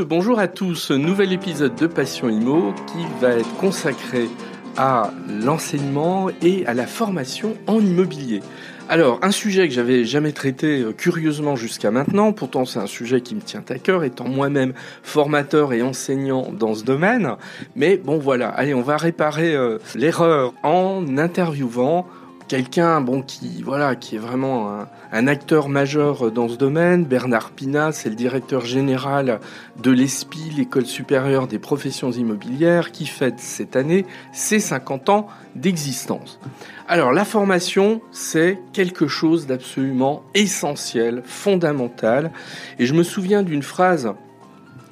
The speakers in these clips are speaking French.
bonjour à tous. Nouvel épisode de Passion Imo qui va être consacré à l'enseignement et à la formation en immobilier. Alors, un sujet que j'avais jamais traité euh, curieusement jusqu'à maintenant, pourtant c'est un sujet qui me tient à cœur, étant moi-même formateur et enseignant dans ce domaine. Mais bon voilà, allez, on va réparer euh, l'erreur en interviewant quelqu'un bon qui voilà qui est vraiment un, acteur majeur dans ce domaine. Bernard Pina, c'est le directeur général de l'ESPI, l'école supérieure des professions immobilières, qui fête cette année ses 50 ans d'existence. Alors la formation, c'est quelque chose d'absolument essentiel, fondamental. Et je me souviens d'une phrase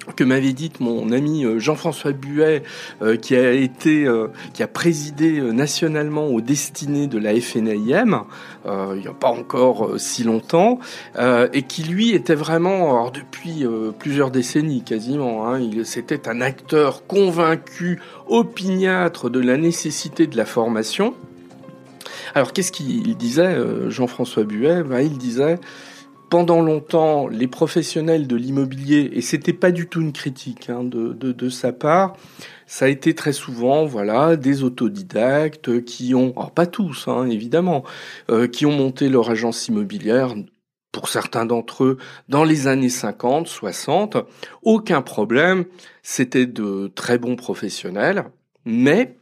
que m'avait dit mon ami euh, Jean-François Buet, euh, qui a été, euh, qui a présidé nationalement aux destinées de la FNIM, il n'y a pas encore si longtemps, et qui lui était vraiment, alors depuis plusieurs décennies quasiment, hein, il c'était un acteur convaincu, opiniâtre de la nécessité de la formation. Alors qu'est-ce qu'il disait, Jean-François Buet? Ben, Il disait pendant longtemps, les professionnels de l'immobilier, et c'était pas du tout une critique hein, de, de, de, sa part, ça a été très souvent, voilà, des autodidactes qui ont, alors pas tous, hein, évidemment, euh, qui ont monté leur agence immobilière, pour certains d'entre eux, dans les années 50, 60. Aucun problème, c'était de très bons professionnels, mais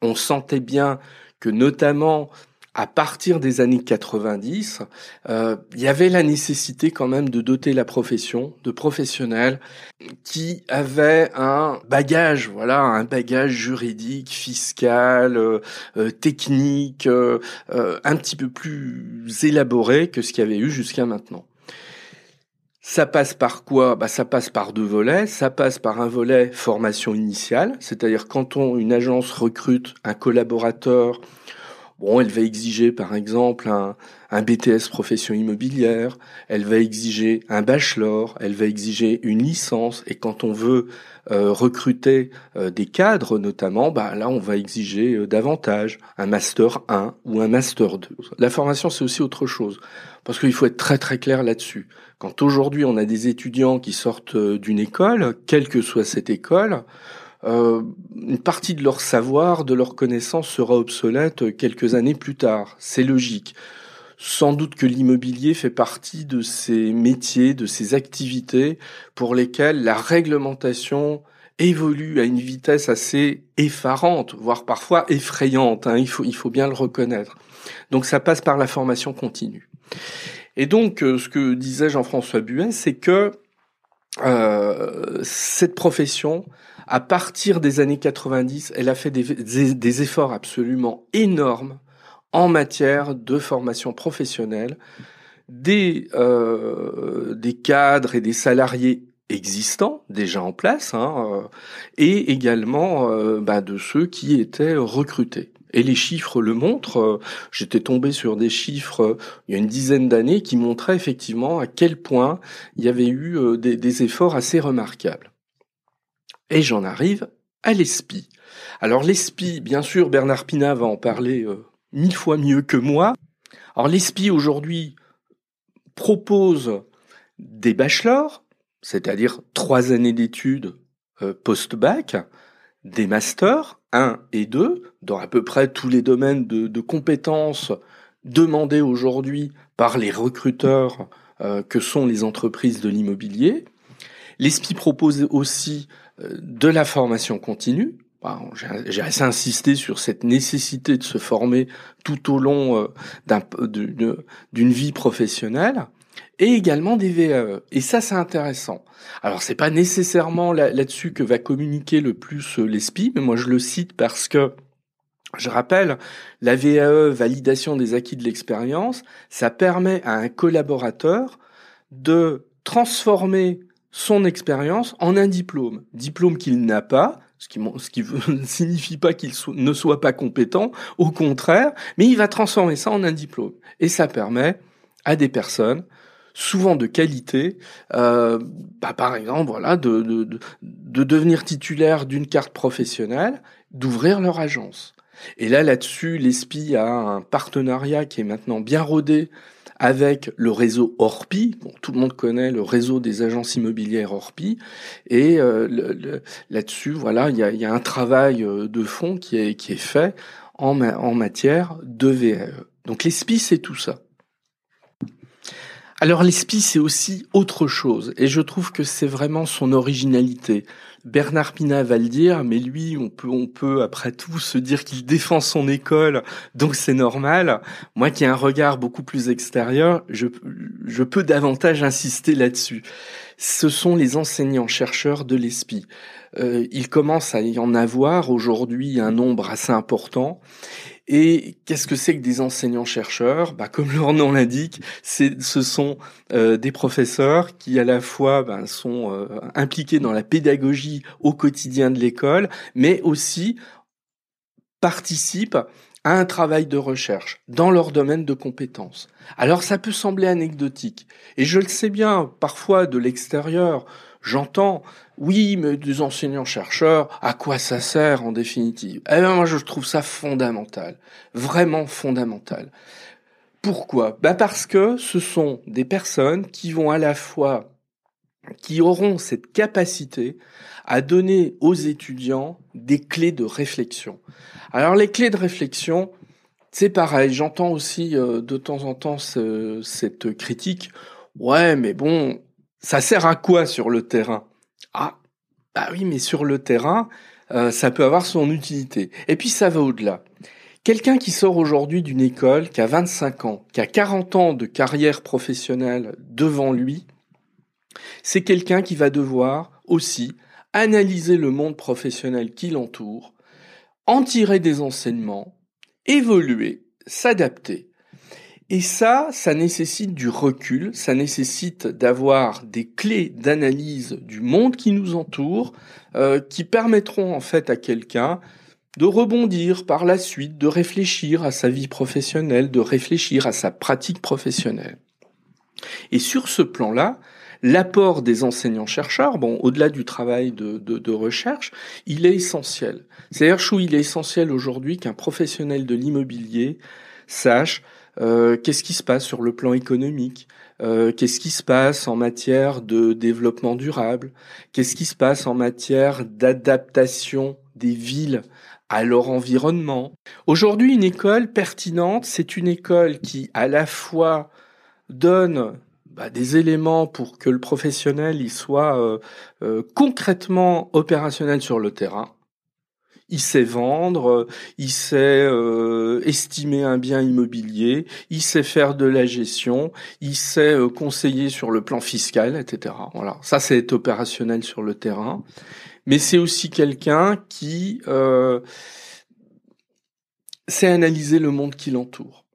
on sentait bien que notamment à partir des années 90, euh, il y avait la nécessité quand même de doter la profession de professionnels qui avaient un bagage, voilà, un bagage juridique, fiscal, euh, euh, technique, un petit peu plus élaboré que ce qu'il y avait eu jusqu'à maintenant. Ça passe par quoi? Bah, Ça passe par deux volets. Ça passe par un volet formation initiale, c'est-à-dire quand on, une agence recrute un collaborateur Bon, elle va exiger par exemple un, BTS profession immobilière, elle va exiger un bachelor, elle va exiger une licence, et quand on veut euh, recruter euh, des cadres notamment, bah là on va exiger euh, davantage un master 1 ou un master 2. La formation c'est aussi autre chose, parce qu'il faut être très très clair là-dessus. Quand aujourd'hui on a des étudiants qui sortent d'une école, quelle que soit cette école, euh, une partie de leur savoir, de leur connaissance sera obsolète quelques années plus tard. C'est logique. Sans doute que l'immobilier fait partie de ces métiers, de ces activités pour lesquelles la réglementation évolue à une vitesse assez effarante, voire parfois effrayante. Hein, il, faut, il faut bien le reconnaître. Donc ça passe par la formation continue. Et donc, euh, ce que disait Jean-François Buet, c'est que euh, cette profession à partir des années 90, elle a fait des, efforts absolument énormes en matière de formation professionnelle des, euh, des cadres et des salariés existants déjà en place hein, euh, et également euh, bah, de ceux qui étaient recrutés. Et les chiffres le montrent. J'étais tombé sur des chiffres il y a une dizaine d'années qui montraient effectivement à quel point il y avait eu des efforts assez remarquables. Et j'en arrive à l'ESPI. Alors l'ESPI, bien sûr, Bernard Pina va en parler euh, mille fois mieux que moi. Alors l'ESPI aujourd'hui propose des bachelors, c'est-à-dire trois années d'études euh, post-bac, des masters, 1 et 2, dans à peu près tous les domaines de, compétences demandés aujourd'hui par les recruteurs euh, que sont les entreprises de l'immobilier. L'ESPI propose aussi de la formation continue. J'ai assez insisté sur cette nécessité de se former tout au long euh, d'une vie professionnelle et également des VAE. Et ça, c'est intéressant. Alors, c'est pas nécessairement là-dessus que va communiquer le plus euh, l'ESPI, mais moi je le cite parce que je rappelle, la VAE, validation des acquis de l'expérience, ça permet à un collaborateur de transformer son expérience en un diplôme. Diplôme qu'il n'a pas, ce qui, ce qui ne signifie pas qu'il ne soit pas compétent, au contraire, mais il va transformer ça en un diplôme. Et ça permet à des personnes, souvent de qualité, euh, bah, par exemple, voilà, de, de, de devenir titulaire d'une carte professionnelle, d'ouvrir leur agence. Et là, là-dessus, l'ESPI a un partenariat qui est maintenant bien rodé avec le réseau Orpi. Tout le monde connaît le réseau des agences immobilières Orpi. Et euh, là-dessus, voilà, il y a, un travail euh, de fond qui est, fait en, en matière de VAE. Donc l'ESPI, c'est tout ça. Alors l'ESPI, c'est aussi autre chose, et je trouve que c'est vraiment son originalité. Bernard Pina va le dire, mais lui, on peut, on peut après tout se dire qu'il défend son école, donc c'est normal. Moi qui ai un regard beaucoup plus extérieur, je, je peux davantage insister là-dessus. Ce sont les enseignants-chercheurs de l'ESPI. Euh, il commence à y en avoir aujourd'hui un nombre assez important. Et qu'est-ce que c'est que des enseignants-chercheurs? Bah, Comme leur nom l'indique, ce sont euh, des professeurs qui à la fois bah, sont euh, impliqués dans la pédagogie au quotidien de l'école, mais aussi participent à un travail de recherche dans leur domaine de compétences. Alors ça peut sembler anecdotique, et je le sais bien, parfois de l'extérieur, j'entends, oui, mais des enseignants-chercheurs, à quoi ça sert en définitive? Eh bien moi je trouve ça fondamental, vraiment fondamental. Pourquoi? Bah Parce que ce sont des personnes qui vont à la fois, qui auront cette capacité à donner aux étudiants des clés de réflexion. Alors les clés de réflexion, c'est pareil, j'entends aussi euh, de temps en temps cette critique. Ouais, mais bon, ça sert à quoi sur le terrain? Ah, bah oui, mais sur le terrain, euh, ça peut avoir son utilité. Et puis ça va au-delà. Quelqu'un qui sort aujourd'hui d'une école, qui a 25 ans, qui a 40 ans de carrière professionnelle devant lui, c'est quelqu'un qui va devoir aussi analyser le monde professionnel qui l'entoure, en tirer des enseignements, évoluer, s'adapter. Et ça, ça nécessite du recul, ça nécessite d'avoir des clés d'analyse du monde qui nous entoure, euh, qui permettront en fait à quelqu'un de rebondir par la suite, de réfléchir à sa vie professionnelle, de réfléchir à sa pratique professionnelle. Et sur ce plan-là, l'apport des enseignants-chercheurs, bon, au-delà du travail de, de, recherche, il est essentiel. C'est-à-dire, Chou, il est essentiel aujourd'hui qu'un professionnel de l'immobilier sache euh, qu'est-ce qui se passe sur le plan économique, euh, qu'est-ce qui se passe en matière de développement durable, qu'est-ce qui se passe en matière d'adaptation des villes à leur environnement? Aujourd'hui, une école pertinente, c'est une école qui à la fois donne bah, des éléments pour que le professionnel il soit euh, concrètement opérationnel sur le terrain. Il sait vendre, il sait euh, estimer un bien immobilier, il sait faire de la gestion, il sait conseiller sur le plan fiscal, etc. Voilà, ça c'est opérationnel sur le terrain. Mais c'est aussi quelqu'un qui sait analyser le monde qui l'entoure.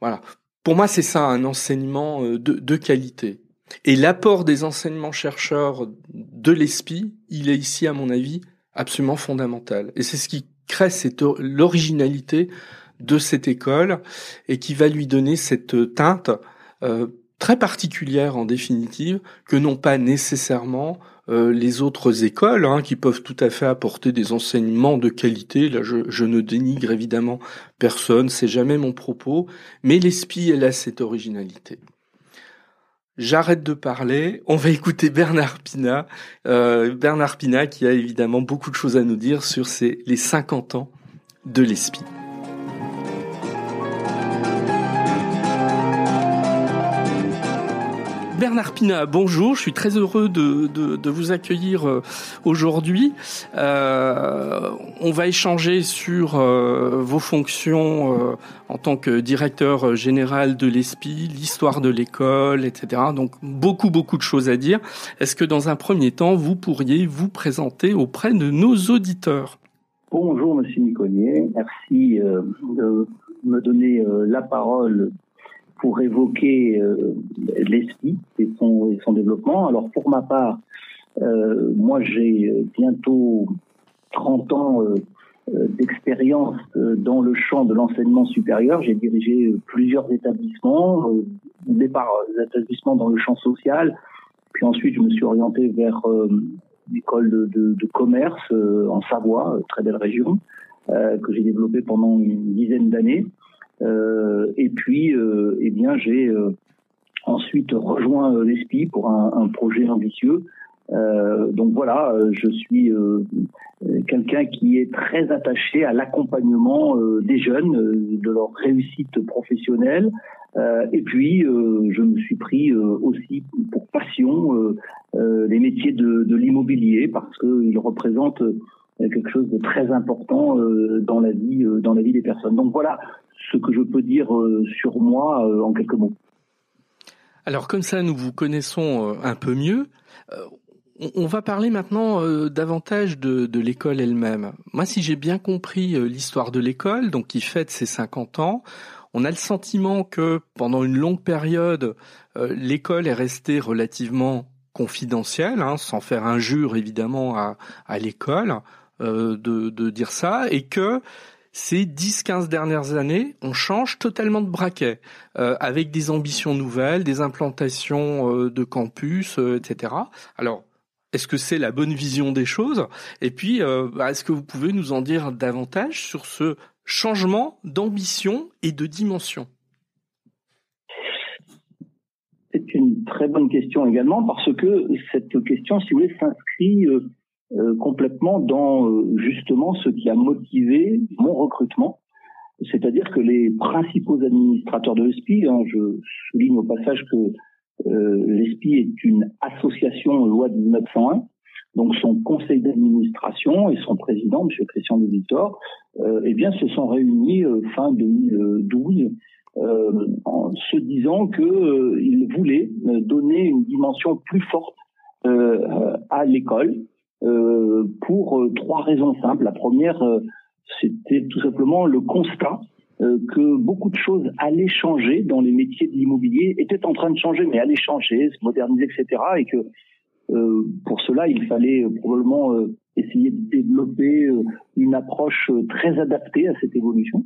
Voilà. Pour moi, c'est ça un enseignement euh, de, de qualité. Et l'apport des enseignements chercheurs de l'ESPI, il est ici, à mon avis, absolument fondamental. Et c'est ce qui crée cette l'originalité de cette école et qui va lui donner cette teinte euh, très particulière en définitive que n'ont pas nécessairement euh, les autres écoles hein, qui peuvent tout à fait apporter des enseignements de qualité. Là, je, je ne dénigre évidemment personne, c'est jamais mon propos, mais l'ESPI, elle a cette originalité. J'arrête de parler, on va écouter Bernard Pina, euh, Bernard Pina qui a évidemment beaucoup de choses à nous dire sur les 50 ans de l'ESPI. Bernard Pina, bonjour. Je suis très heureux de, vous accueillir euh, aujourd'hui. Euh, on va échanger sur euh, vos fonctions en tant que directeur général de l'ESPI, l'histoire de l'école, etc. Donc beaucoup, beaucoup de choses à dire. Est-ce que dans un premier temps, vous pourriez vous présenter auprès de nos auditeurs? Bonjour, Monsieur Niconier. Merci de me donner la parole pour évoquer euh, l'esprit et son, développement. Alors pour ma part, euh, moi j'ai bientôt 30 ans euh, d'expérience dans le champ de l'enseignement supérieur. J'ai dirigé plusieurs établissements, au départ des établissements dans le champ social, puis ensuite je me suis orienté vers une école de, de, de commerce en Savoie, très belle région, que j'ai développée pendant une dizaine d'années. Et puis, eh bien, j'ai ensuite rejoint l'ESPI pour un, projet ambitieux. donc voilà, je suis quelqu'un qui est très attaché à l'accompagnement des jeunes, de leur réussite professionnelle, euh, et puis, euh, je me suis pris euh, aussi pour passion les métiers de, de l'immobilier parce qu'ils représentent quelque chose de très important dans la vie, dans la vie des personnes. Donc voilà ce que je peux dire sur moi en quelques mots. Alors comme ça, nous vous connaissons un peu mieux. On va parler maintenant davantage de, de l'école elle-même. Moi, si j'ai bien compris l'histoire de l'école, donc qui fête ses 50 ans, on a le sentiment que pendant une longue période, euh, l'école est restée relativement confidentielle, hein, sans faire injure évidemment à, à l'école euh, de, de, dire ça, et que ces 10-15 dernières années, on change totalement de braquet, euh, avec des ambitions nouvelles, des implantations de campus, etc. Alors, est-ce que c'est la bonne vision des choses? Et puis, bah, est-ce que vous pouvez nous en dire davantage sur ce changement d'ambition et de dimension? C'est une très bonne question également parce que cette question, si vous voulez, s'inscrit euh, euh, complètement dans euh, justement ce qui a motivé mon recrutement. C'est-à-dire que les principaux administrateurs de l'ESPI, hein, je souligne au passage que l'ESPI est une association loi de 1901, donc son conseil d'administration et son président, M. Christian de Victor, euh, eh bien, se sont réunis euh, fin 2012 euh, en se disant qu'ils euh, voulaient donner une dimension plus forte à l'école pour trois raisons simples. La première, c'était tout simplement le constat que beaucoup de choses allaient changer dans les métiers de l'immobilier, étaient en train de changer, mais allaient changer, se moderniser, etc. Et que euh, pour cela, il fallait probablement essayer de développer euh, une approche euh, très adaptée à cette évolution.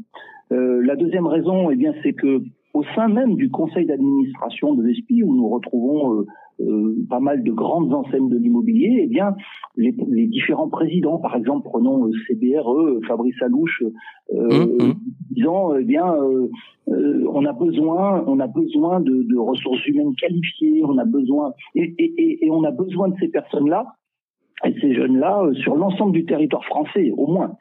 Euh, la deuxième raison, eh bien, c'est que au sein même du conseil d'administration de l'ESPI, où nous retrouvons euh, pas mal de grandes enseignes de l'immobilier, eh bien, les, les, différents présidents, par exemple, prenons CBRE, Fabrice Alouche, euh, mmh, mmh. disant, eh bien, on a besoin, on a besoin de, de, ressources humaines qualifiées, on a besoin, et, et, et on a besoin de ces personnes-là et ces jeunes-là euh, sur l'ensemble du territoire français, au moins.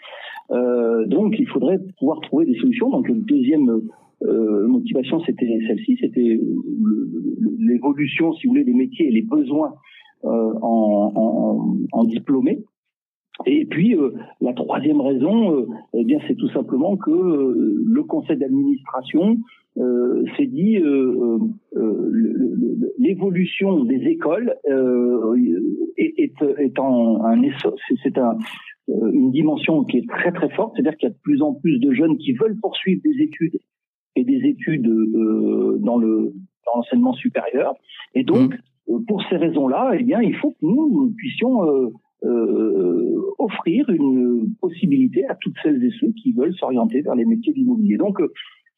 Euh, donc, il faudrait pouvoir trouver des solutions. Donc, une deuxième euh, motivation, c'était celle-ci, c'était l'évolution, si vous voulez, des métiers et les besoins euh, en, en, en, diplômés. Et puis euh, la troisième raison, euh, eh bien, c'est tout simplement que le conseil d'administration s'est dit l'évolution des écoles est, est, est en un c'est un, euh, une dimension qui est très très forte, c'est-à-dire qu'il y a de plus en plus de jeunes qui veulent poursuivre des études et des études euh, dans le dans l'enseignement supérieur. Et donc, mmh. euh, pour ces raisons-là, eh bien, il faut que nous, puissions euh, euh, offrir une possibilité à toutes celles et ceux qui veulent s'orienter vers les métiers de l'immobilier. Donc,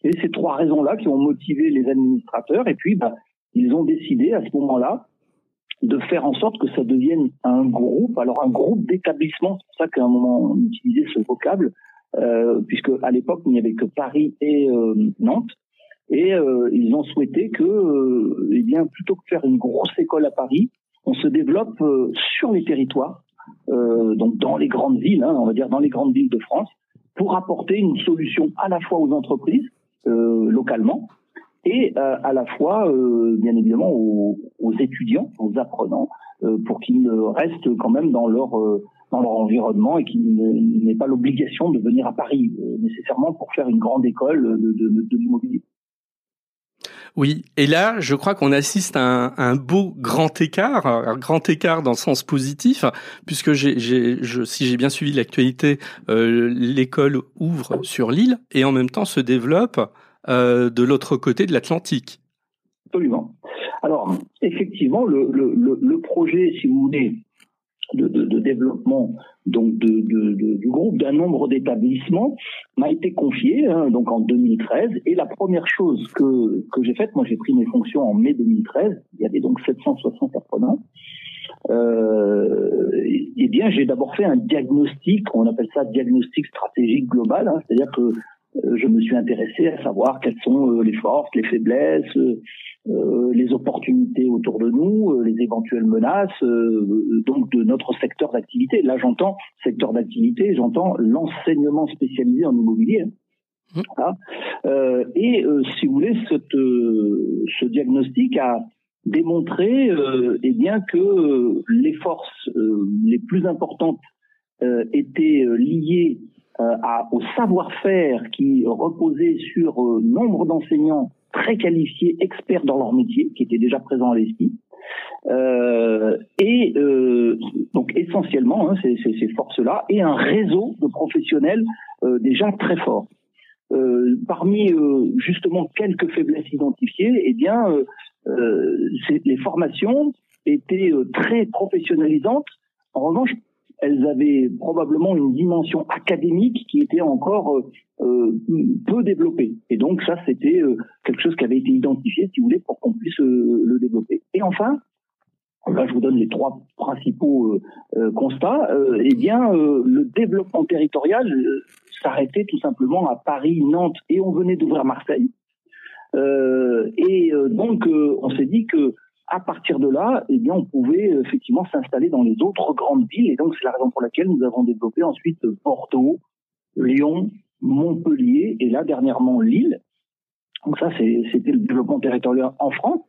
c'est ces trois raisons-là qui ont motivé les administrateurs. Et puis, bah, ils ont décidé à ce moment-là de faire en sorte que ça devienne un groupe. Alors un groupe d'établissements, c'est pour ça qu'à un moment on utilisait ce vocable, euh, puisque à l'époque il n'y avait que Paris et euh, Nantes, et euh, ils ont souhaité que, euh, eh bien, plutôt que faire une grosse école à Paris, on se développe euh, sur les territoires, donc dans les grandes villes, hein, on va dire dans les grandes villes de France, pour apporter une solution à la fois aux entreprises localement, et euh, à la fois, euh, bien évidemment, aux, étudiants, aux apprenants, euh, pour qu'ils restent quand même dans leur dans leur environnement et qu'ils n'aient pas l'obligation de venir à Paris nécessairement pour faire une grande école de, de, de l'immobilier. Oui, et là, je crois qu'on assiste à un, un, beau grand écart, un grand écart dans le sens positif, puisque je, si j'ai bien suivi l'actualité, euh, l'école ouvre sur l'île et en même temps se développe euh, de l'autre côté de l'Atlantique. Absolument. Alors, effectivement, le, le, le, projet, si vous voulez, de, de, de développement donc de, du groupe d'un nombre d'établissements m'a été confié hein, donc en 2013 et la première chose que, que j'ai faite, moi j'ai pris mes fonctions en mai 2013, il y avait donc 760 apprenants, euh, eh bien j'ai d'abord fait un diagnostic, on appelle ça diagnostic stratégique global, hein, c'est-à-dire que je me suis intéressé à savoir quelles sont les forces, les faiblesses, les opportunités autour de nous, les éventuelles menaces, donc de notre secteur d'activité. Là, j'entends secteur d'activité, j'entends l'enseignement spécialisé en immobilier. Mmh. Euh, et euh, si vous voulez, cette, euh, ce diagnostic a démontré eh bien que les forces les plus importantes étaient liées à, au savoir-faire qui reposait sur nombre d'enseignants très qualifiés, experts dans leur métier, qui étaient déjà présents à l'esprit. et donc essentiellement hein, ces, ces, ces forces-là et un réseau de professionnels déjà très fort. Euh, parmi euh, justement quelques faiblesses identifiées, eh bien, euh, les formations étaient très professionnalisantes. En revanche, elles avaient probablement une dimension académique qui était encore peu développée. Et donc ça, c'était quelque chose qui avait été identifié, si vous voulez, pour qu'on puisse le développer. Et enfin, là je vous donne les trois principaux constats, eh bien, le développement territorial s'arrêtait tout simplement à Paris, Nantes et on venait d'ouvrir Marseille. Euh, et euh, donc euh, on s'est dit que à partir de là, eh bien on pouvait effectivement s'installer dans les autres grandes villes et donc c'est la raison pour laquelle nous avons développé ensuite Bordeaux, Lyon, Montpellier et là dernièrement Lille. Donc ça c'était le développement territorial en France.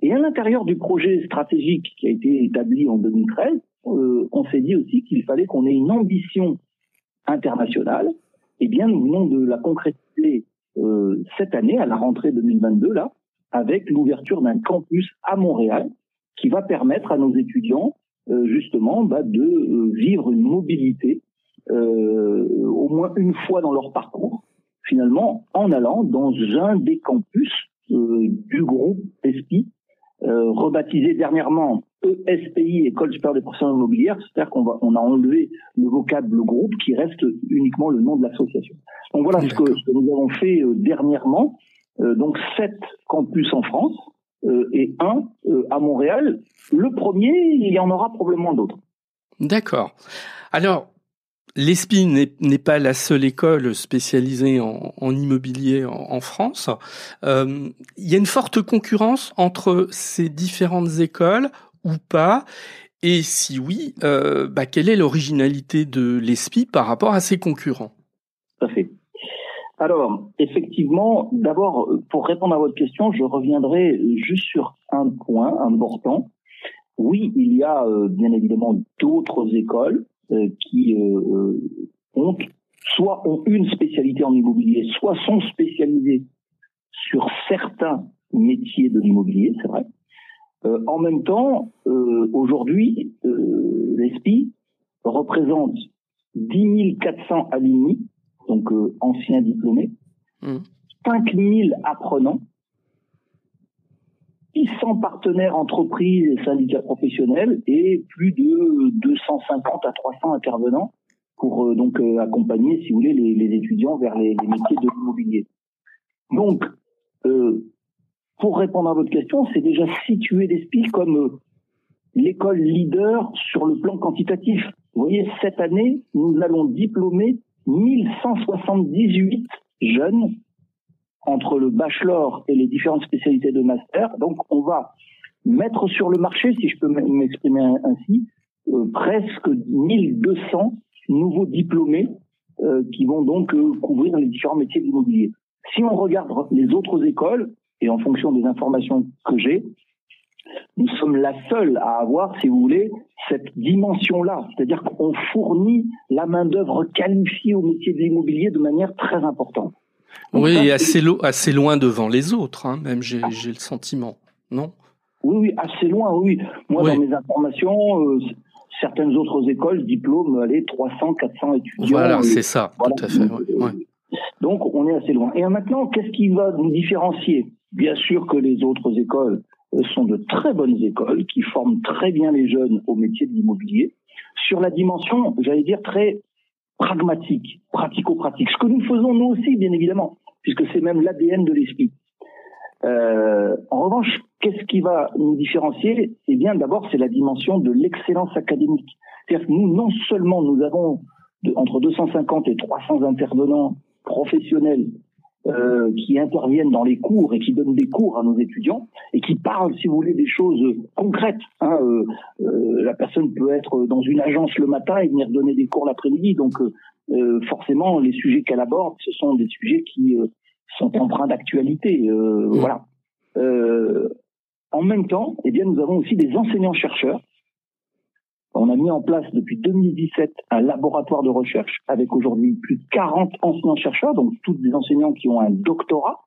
Et à l'intérieur du projet stratégique qui a été établi en 2013, on s'est dit aussi qu'il fallait qu'on ait une ambition internationale eh bien, nous venons de la concrétiser euh, cette année, à la rentrée 2022, là, avec l'ouverture d'un campus à Montréal qui va permettre à nos étudiants, euh, justement, bah, de euh, vivre une mobilité au moins une fois dans leur parcours, finalement, en allant dans un des campus du groupe ESPI, rebaptisé dernièrement ESPI, École supérieure des professions immobilières, c'est-à-dire qu'on on a enlevé le vocable groupe qui reste uniquement le nom de l'association. Donc voilà ce que, nous avons fait euh, dernièrement. Euh, donc sept campus en France euh, et un à Montréal. Le premier, il y en aura probablement d'autres. D'accord. Alors, L'ESPI n'est pas la seule école spécialisée en, immobilier en, France. il y a une forte concurrence entre ces différentes écoles ou pas? Et si oui, euh, bah, quelle est l'originalité de l'ESPI par rapport à ses concurrents? Alors, effectivement, d'abord, pour répondre à votre question, je reviendrai juste sur un point important. Oui, il y a euh, bien évidemment d'autres écoles euh, qui ont soit ont une spécialité en immobilier, soit sont spécialisées sur certains métiers de l'immobilier, c'est vrai. Euh, en même temps, euh, aujourd'hui, euh, l'ESPI représente 10 400 alumni, donc anciens diplômés, 5 mmh. 000 apprenants, 600 partenaires entreprises et syndicats professionnels et plus de 250 à 300 intervenants pour donc accompagner, si vous voulez, les, étudiants vers les, les métiers de l'immobilier. Donc, euh, pour répondre à votre question, c'est déjà situer l'ESPI comme euh, l'école leader sur le plan quantitatif. Vous voyez, cette année, nous allons diplômer 1178 jeunes entre le bachelor et les différentes spécialités de master. Donc, on va mettre sur le marché, si je peux m'exprimer ainsi, euh, presque 1200 nouveaux diplômés euh, qui vont donc couvrir les différents métiers de l'immobilier. Si on regarde les autres écoles, et en fonction des informations que j'ai, nous sommes la seule à avoir, si vous voulez, cette dimension-là. C'est-à-dire qu'on fournit la main-d'œuvre qualifiée au métier de l'immobilier de manière très importante. oui, et assez, assez loin devant les autres, hein, même j'ai le sentiment, non? Oui, oui, assez loin, oui. Moi, dans mes informations, euh, certaines autres écoles diplôment, allez, 300, 400 étudiants. Voilà, c'est ça, tout à fait. Donc, on est assez loin. Et maintenant, qu'est-ce qui va nous différencier? Bien sûr que les autres écoles sont de très bonnes écoles qui forment très bien les jeunes au métier de l'immobilier sur la dimension, j'allais dire, très pragmatique, pratico-pratique. Ce que nous faisons nous aussi, bien évidemment, puisque c'est même l'ADN de l'esprit. Euh, en revanche, qu'est-ce qui va nous différencier? Eh bien, d'abord, c'est la dimension de l'excellence académique. C'est-à-dire que nous, non seulement nous avons entre 250 et 300 intervenants professionnels euh, qui interviennent dans les cours et qui donnent des cours à nos étudiants et qui parlent, si vous voulez, des choses concrètes. Hein, euh, euh, la personne peut être dans une agence le matin et venir donner des cours l'après-midi. Donc, euh, forcément, les sujets qu'elle aborde, ce sont des sujets qui sont empreints d'actualité. Voilà. en même temps, eh bien, nous avons aussi des enseignants-chercheurs on a mis en place depuis 2017 un laboratoire de recherche avec aujourd'hui plus de 40 enseignants-chercheurs, donc tous des enseignants qui ont un doctorat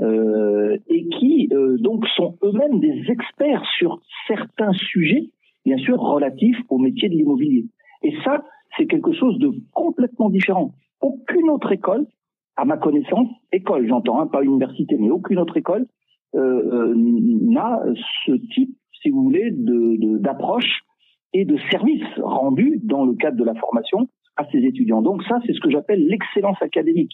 euh, et qui euh, donc sont eux-mêmes des experts sur certains sujets, bien sûr relatifs au métier de l'immobilier. Et ça, c'est quelque chose de complètement différent. Aucune autre école, à ma connaissance, école j'entends, hein, pas université, mais aucune autre école euh, n'a ce type, si vous voulez, d'approche et de services rendus dans le cadre de la formation à ces étudiants. Donc ça, c'est ce que j'appelle l'excellence académique.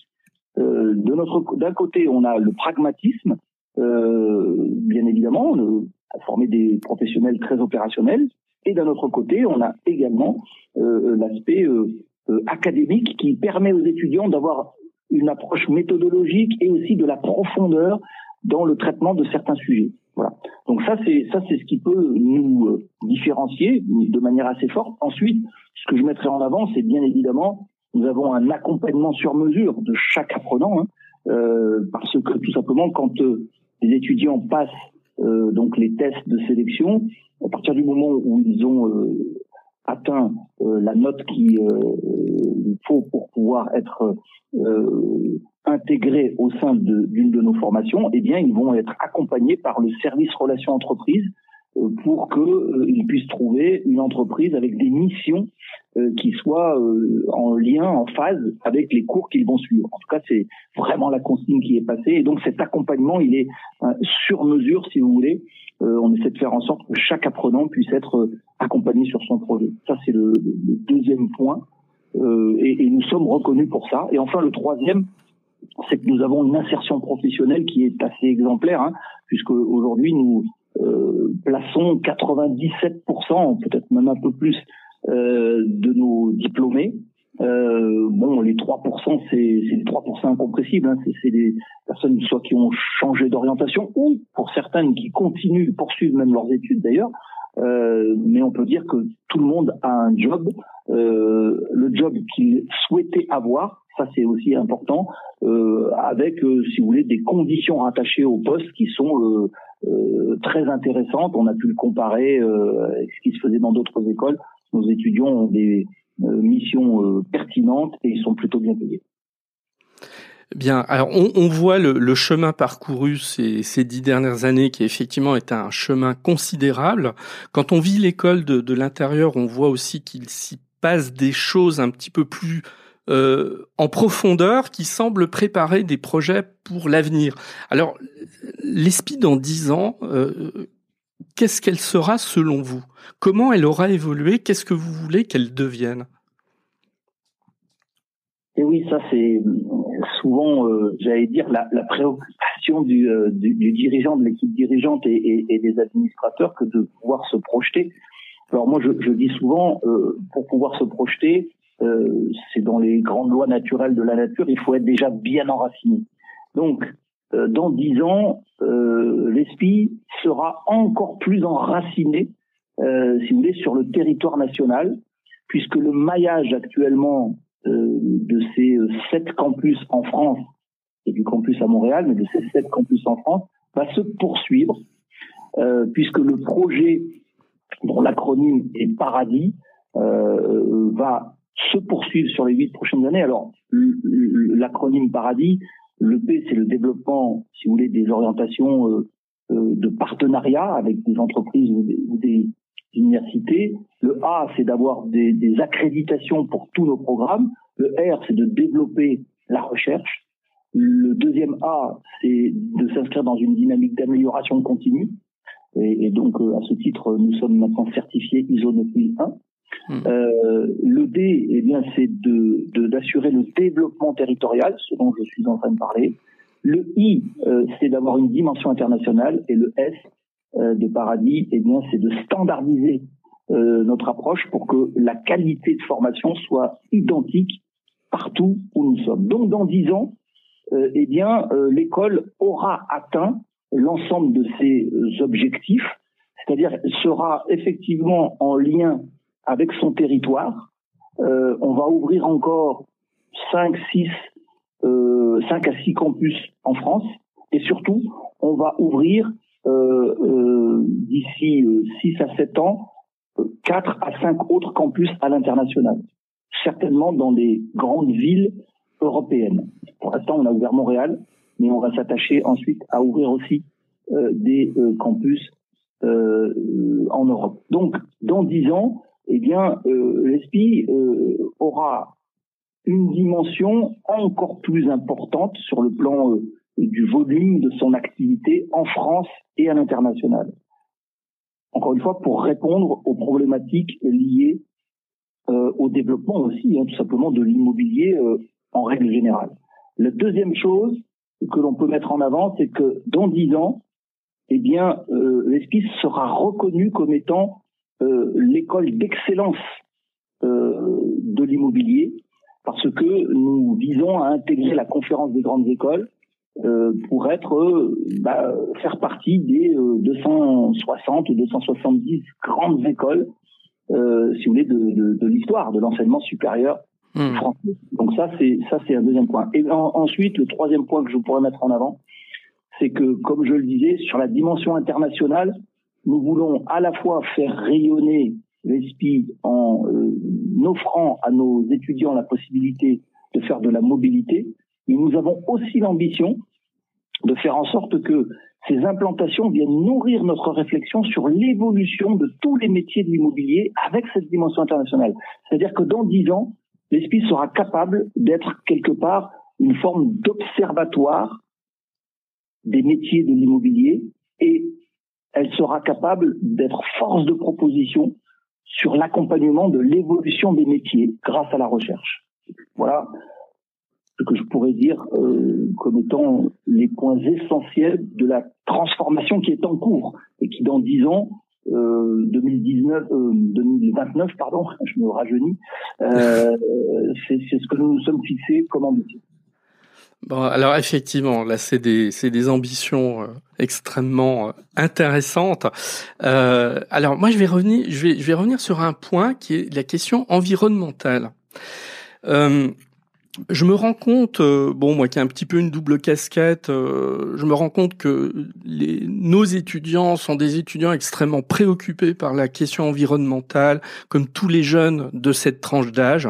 Euh, de notre, d'un côté, on a le pragmatisme, euh, bien évidemment, le, former des professionnels très opérationnels, et d'un autre côté, on a également euh, l'aspect euh, euh, académique qui permet aux étudiants d'avoir une approche méthodologique et aussi de la profondeur dans le traitement de certains sujets. Voilà. Donc ça c'est ça c'est ce qui peut nous euh, différencier de manière assez forte. Ensuite, ce que je mettrai en avant, c'est bien évidemment nous avons un accompagnement sur mesure de chaque apprenant, hein, euh, parce que tout simplement quand euh, les étudiants passent euh, donc les tests de sélection, à partir du moment où ils ont euh, atteint la note qu'il faut pour pouvoir être intégrés au sein d'une de, nos formations, eh bien, ils vont être accompagnés par le service relations entreprises euh, pour qu'ils euh, puissent trouver une entreprise avec des missions euh, qui soient en lien, en phase avec les cours qu'ils vont suivre. En tout cas, c'est vraiment la consigne qui est passée. Et donc, cet accompagnement, il est sur mesure, si vous voulez. on essaie de faire en sorte que chaque apprenant puisse être accompagné sur son projet. Ça, c'est le, deuxième point. et, et, nous sommes reconnus pour ça. Et enfin, le troisième, c'est que nous avons une insertion professionnelle qui est assez exemplaire, hein, puisque aujourd'hui nous euh, plaçons 97%, peut-être même un peu plus, euh, de nos diplômés. Euh, bon, les 3%, c'est les 3% incompressibles. Hein, c'est des personnes soit qui ont changé d'orientation ou pour certaines qui continuent, poursuivent même leurs études d'ailleurs. Euh, mais on peut dire que tout le monde a un job, euh, le job qu'il souhaitait avoir, ça c'est aussi important, euh, avec, euh, si vous voulez, des conditions rattachées au poste qui sont euh, très intéressantes. On a pu le comparer avec ce qui se faisait dans d'autres écoles. Nos étudiants ont des missions pertinentes et ils sont plutôt bien payés. Bien, alors on, voit le, chemin parcouru ces, ces, dix dernières années qui effectivement est un chemin considérable. Quand on vit l'école de, de l'intérieur, on voit aussi qu'il s'y passe des choses un petit peu plus euh, en profondeur qui semble préparer des projets pour l'avenir. Alors, l'ESPI dans dix ans, euh, qu'est-ce qu'elle sera selon vous? Comment elle aura évolué? Qu'est-ce que vous voulez qu'elle devienne? Et oui, ça c'est souvent, euh, j'allais dire, la, préoccupation du, dirigeant, de l'équipe dirigeante et, des administrateurs que de pouvoir se projeter. Alors moi, je dis souvent, pour pouvoir se projeter, euh, c'est dans les grandes lois naturelles de la nature, il faut être déjà bien enraciné. Donc, euh, dans dix ans, euh, l'ESPI sera encore plus enraciné, si vous voulez, sur le territoire national, puisque le maillage actuellement de ces sept campus en France et du campus à Montréal, mais de ces sept campus en France, va se poursuivre, puisque le projet, dont l'acronyme est Paradis, va se poursuivre sur les huit prochaines années. Alors, l'acronyme Paradis, le P, c'est le développement, si vous voulez, des orientations euh, euh, de partenariat avec des entreprises ou des, universités. Le A, c'est d'avoir des, accréditations pour tous nos programmes. Le R, c'est de développer la recherche. Le deuxième A, c'est de s'inscrire dans une dynamique d'amélioration continue. Et, et donc, euh, à ce titre, nous sommes maintenant certifiés ISO 9001. Hmm. Euh, le D, eh bien, c'est de d'assurer le développement territorial, ce dont je suis en train de parler. Le I, euh, c'est d'avoir une dimension internationale, et le S euh, de Paradis, eh bien, c'est de standardiser euh, notre approche pour que la qualité de formation soit identique partout où nous sommes. Donc dans dix ans, euh, eh bien, l'école aura atteint l'ensemble de ses objectifs, c'est-à-dire sera effectivement en lien avec son territoire. Euh, on va ouvrir encore 5, 6, euh, 5 à 6 campus en France et surtout, on va ouvrir euh, euh d'ici 6 à 7 ans 4 à 5 autres campus à l'international, certainement dans des grandes villes européennes. Pour l'instant, on a ouvert Montréal, mais on va s'attacher ensuite à ouvrir aussi euh, des euh, campus euh, en Europe. Donc, dans dix ans, eh bien, l'ESPI aura une dimension encore plus importante sur le plan du volume de son activité en France et à l'international. Encore une fois, pour répondre aux problématiques liées au développement aussi, hein, tout simplement, de l'immobilier en règle générale. La deuxième chose que l'on peut mettre en avant, c'est que dans dix ans, eh bien, euh, l'ESPIS sera reconnu comme étant euh, l'école d'excellence euh, de l'immobilier, parce que nous visons à intégrer la conférence des grandes écoles euh, pour être euh, bah, faire partie des 260 ou 270 grandes écoles, si vous voulez, de, l'histoire de l'enseignement supérieur Hmm. Donc ça, c'est ça, c'est un deuxième point. Et ensuite, le troisième point que je pourrais mettre en avant, c'est que, comme je le disais, sur la dimension internationale, nous voulons à la fois faire rayonner l'ESPI en euh, offrant à nos étudiants la possibilité de faire de la mobilité, mais nous avons aussi l'ambition de faire en sorte que ces implantations viennent nourrir notre réflexion sur l'évolution de tous les métiers de l'immobilier avec cette dimension internationale. C'est-à-dire que dans dix ans, l'ESPI sera capable d'être quelque part une forme d'observatoire des métiers de l'immobilier et elle sera capable d'être force de proposition sur l'accompagnement de l'évolution des métiers grâce à la recherche. Voilà ce que je pourrais dire euh, comme étant les points essentiels de la transformation qui est en cours et qui dans dix ans 2019, euh, 2029, euh, pardon, je me rajeunis. C'est ce que nous nous sommes fixés comme ambition. Bon, alors effectivement, là, c'est des, c'est des ambitions extrêmement intéressantes. Euh, alors moi, je vais revenir, je vais, je vais revenir sur un point qui est la question environnementale. Euh, je me rends compte, euh, bon moi qui ai un petit peu une double casquette, euh, je me rends compte que nos étudiants sont des étudiants extrêmement préoccupés par la question environnementale, comme tous les jeunes de cette tranche d'âge.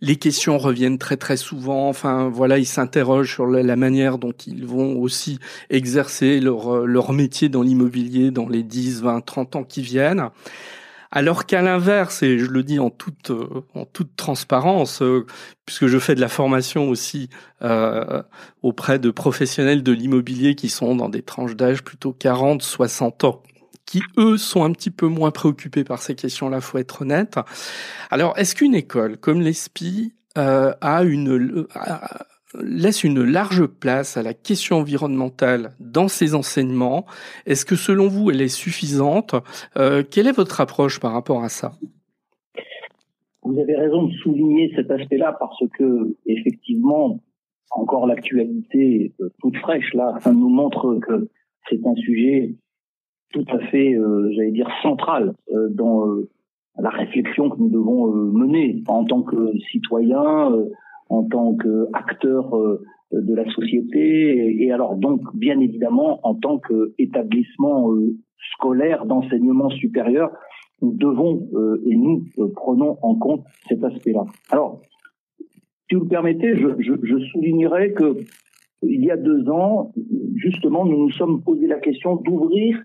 Les questions reviennent très très souvent. Enfin voilà, ils s'interrogent sur la, manière dont ils vont aussi exercer leur, euh, métier dans l'immobilier dans les 10, 20, 30 ans qui viennent. Alors qu'à l'inverse, et je le dis en toute euh, en toute transparence, euh, puisque je fais de la formation aussi auprès de professionnels de l'immobilier qui sont dans des tranches d'âge plutôt 40, 60 ans qui eux sont un petit peu moins préoccupés par ces questions-là, faut être honnête. Alors, est-ce qu'une école comme l'ESPI a une laisse une large place à la question environnementale dans ses enseignements? Est-ce que selon vous, elle est suffisante? Euh, Quelle est votre approche par rapport à ça? Vous avez raison de souligner cet aspect-là parce que effectivement, encore l'actualité euh, toute fraîche là, ça nous montre que c'est un sujet tout à fait, euh, j'allais dire, central euh, dans euh, la réflexion que nous devons mener en tant que citoyens en tant qu'acteur euh, de la société et, alors donc bien évidemment en tant qu'établissement euh, scolaire d'enseignement supérieur, nous devons euh, et nous prenons en compte cet aspect-là. Alors, si vous le permettez, je, je, je soulignerai que il y a deux ans, justement, nous nous sommes posé la question d'ouvrir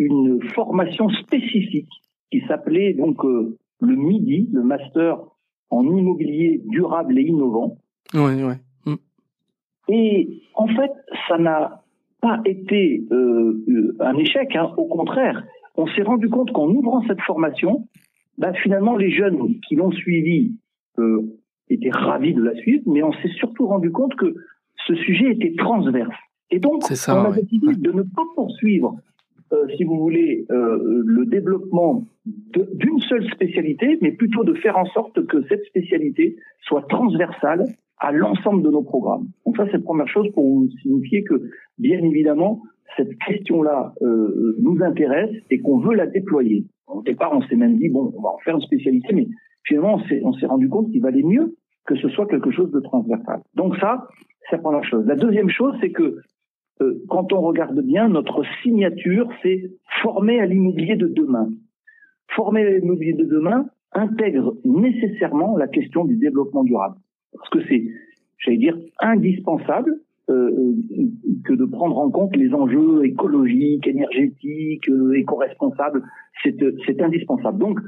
une formation spécifique qui s'appelait donc le MIDI, le Master en immobilier durable et innovant. Ouais, ouais. Mm. Et en fait, ça n'a pas été euh, euh, un échec. Hein. Au contraire, on s'est rendu compte qu'en ouvrant cette formation, bah, finalement, les jeunes qui l'ont suivi euh, étaient ravis de la suite, mais on s'est surtout rendu compte que ce sujet était transverse. Et donc, on a décidé de ne pas poursuivre euh, si vous voulez, euh, le développement d'une seule spécialité, mais plutôt de faire en sorte que cette spécialité soit transversale à l'ensemble de nos programmes. Donc ça, c'est la première chose pour vous signifier que, bien évidemment, cette question-là euh, nous intéresse et qu'on veut la déployer. Au départ, on s'est même dit, bon, on va en faire une spécialité, mais finalement, on s'est rendu compte qu'il valait mieux que ce soit quelque chose de transversal. Donc ça, c'est la première chose. La deuxième chose, c'est que euh, quand on regarde bien, notre signature, c'est former à l'immobilier de demain. Former à l'immobilier de demain intègre nécessairement la question du développement durable. Parce que c'est, j'allais dire, indispensable euh, que de prendre en compte les enjeux écologiques, énergétiques, euh, éco-responsables. C'est indispensable. Donc,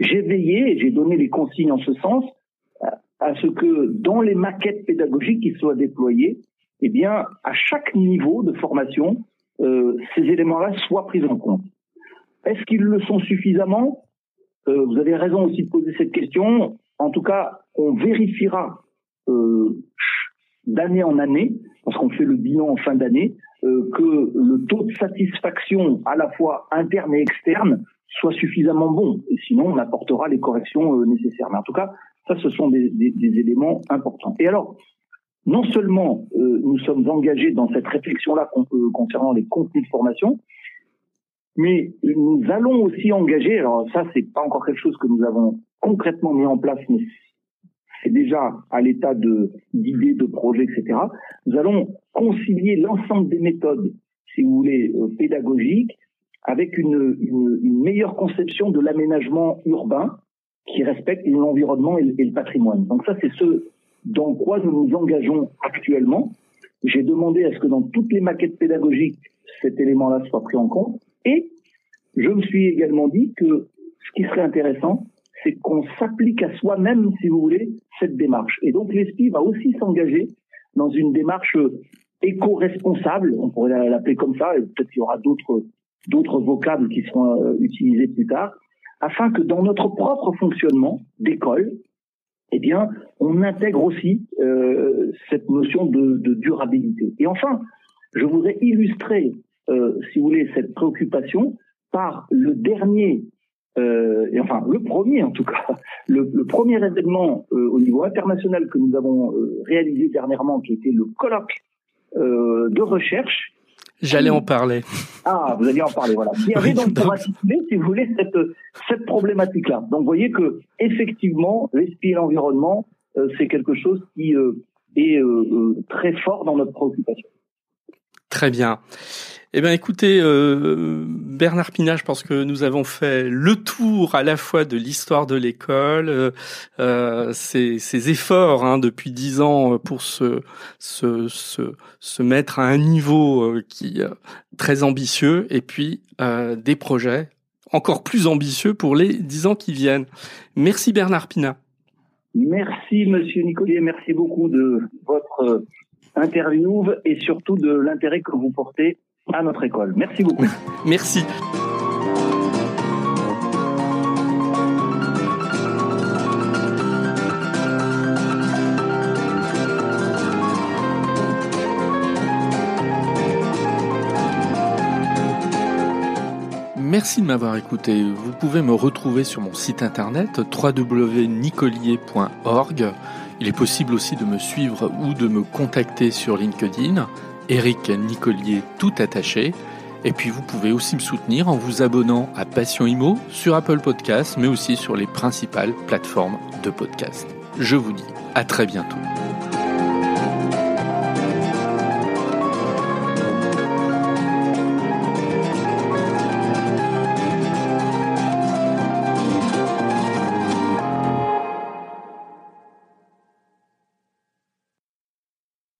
j'ai veillé j'ai donné les consignes en ce sens à ce que dans les maquettes pédagogiques qui soient déployées, eh bien, à chaque niveau de formation, euh, ces éléments-là soient pris en compte. Est-ce qu'ils le sont suffisamment? Euh, Vous avez raison aussi de poser cette question. En tout cas, on vérifiera euh, d'année en année, parce qu'on fait le bilan en fin d'année, euh, que le taux de satisfaction à la fois interne et externe soit suffisamment bon. Et sinon, on apportera les corrections euh, nécessaires. Mais en tout cas, ça, ce sont des, des, des éléments importants. Et alors, non seulement euh, nous sommes engagés dans cette réflexion-là concernant les contenus de formation, mais nous allons aussi engager, alors ça c'est pas encore quelque chose que nous avons concrètement mis en place, mais c'est déjà à l'état de d'idées, de projets, etc. Nous allons concilier l'ensemble des méthodes, si vous voulez, euh, pédagogiques, avec une, une, une meilleure conception de l'aménagement urbain qui respecte l'environnement et, et, le patrimoine. Donc ça, c'est ce dans quoi nous nous engageons actuellement. J'ai demandé à ce que dans toutes les maquettes pédagogiques, cet élément-là soit pris en compte. Et je me suis également dit que ce qui serait intéressant, c'est qu'on s'applique à soi-même, si vous voulez, cette démarche. Et donc l'ESPI va aussi s'engager dans une démarche éco-responsable, on pourrait l'appeler comme ça, et peut-être qu'il y aura d'autres d'autres vocables qui seront euh, utilisés plus tard, afin que dans notre propre fonctionnement d'école, eh bien, on intègre aussi euh, cette notion de, durabilité. Et enfin, je voudrais illustrer, euh, si vous voulez, cette préoccupation par le dernier, euh, enfin le premier en tout cas, le, le premier événement au niveau international que nous avons réalisé dernièrement, qui était le colloque de recherche J'allais en parler. Ah, vous alliez en parler, voilà. Il y avait donc pour articuler, si vous voulez, cette, cette problématique-là. Donc, vous voyez que, effectivement, l'esprit et l'environnement, euh, c'est quelque chose qui euh, est euh, très fort dans notre préoccupation. Très bien. Eh bien, écoutez, euh, Bernard Pina, je pense que nous avons fait le tour à la fois de l'histoire de l'école, euh, euh ces, efforts hein, depuis dix ans pour se, se, se, se, mettre à un niveau euh, qui très ambitieux, et puis euh, des projets encore plus ambitieux pour les dix ans qui viennent. Merci Bernard Pina. Merci Monsieur Nicolier, merci beaucoup de votre interview et surtout de l'intérêt que vous portez à notre école. Merci beaucoup. Merci. Merci de m'avoir écouté. Vous pouvez me retrouver sur mon site internet www.nicolier.org. Il est possible aussi de me suivre ou de me contacter sur LinkedIn. Eric Nicolier tout attaché. Et puis vous pouvez aussi me soutenir en vous abonnant à Passion Imo sur Apple Podcasts, mais aussi sur les principales plateformes de podcast. Je vous dis à très bientôt.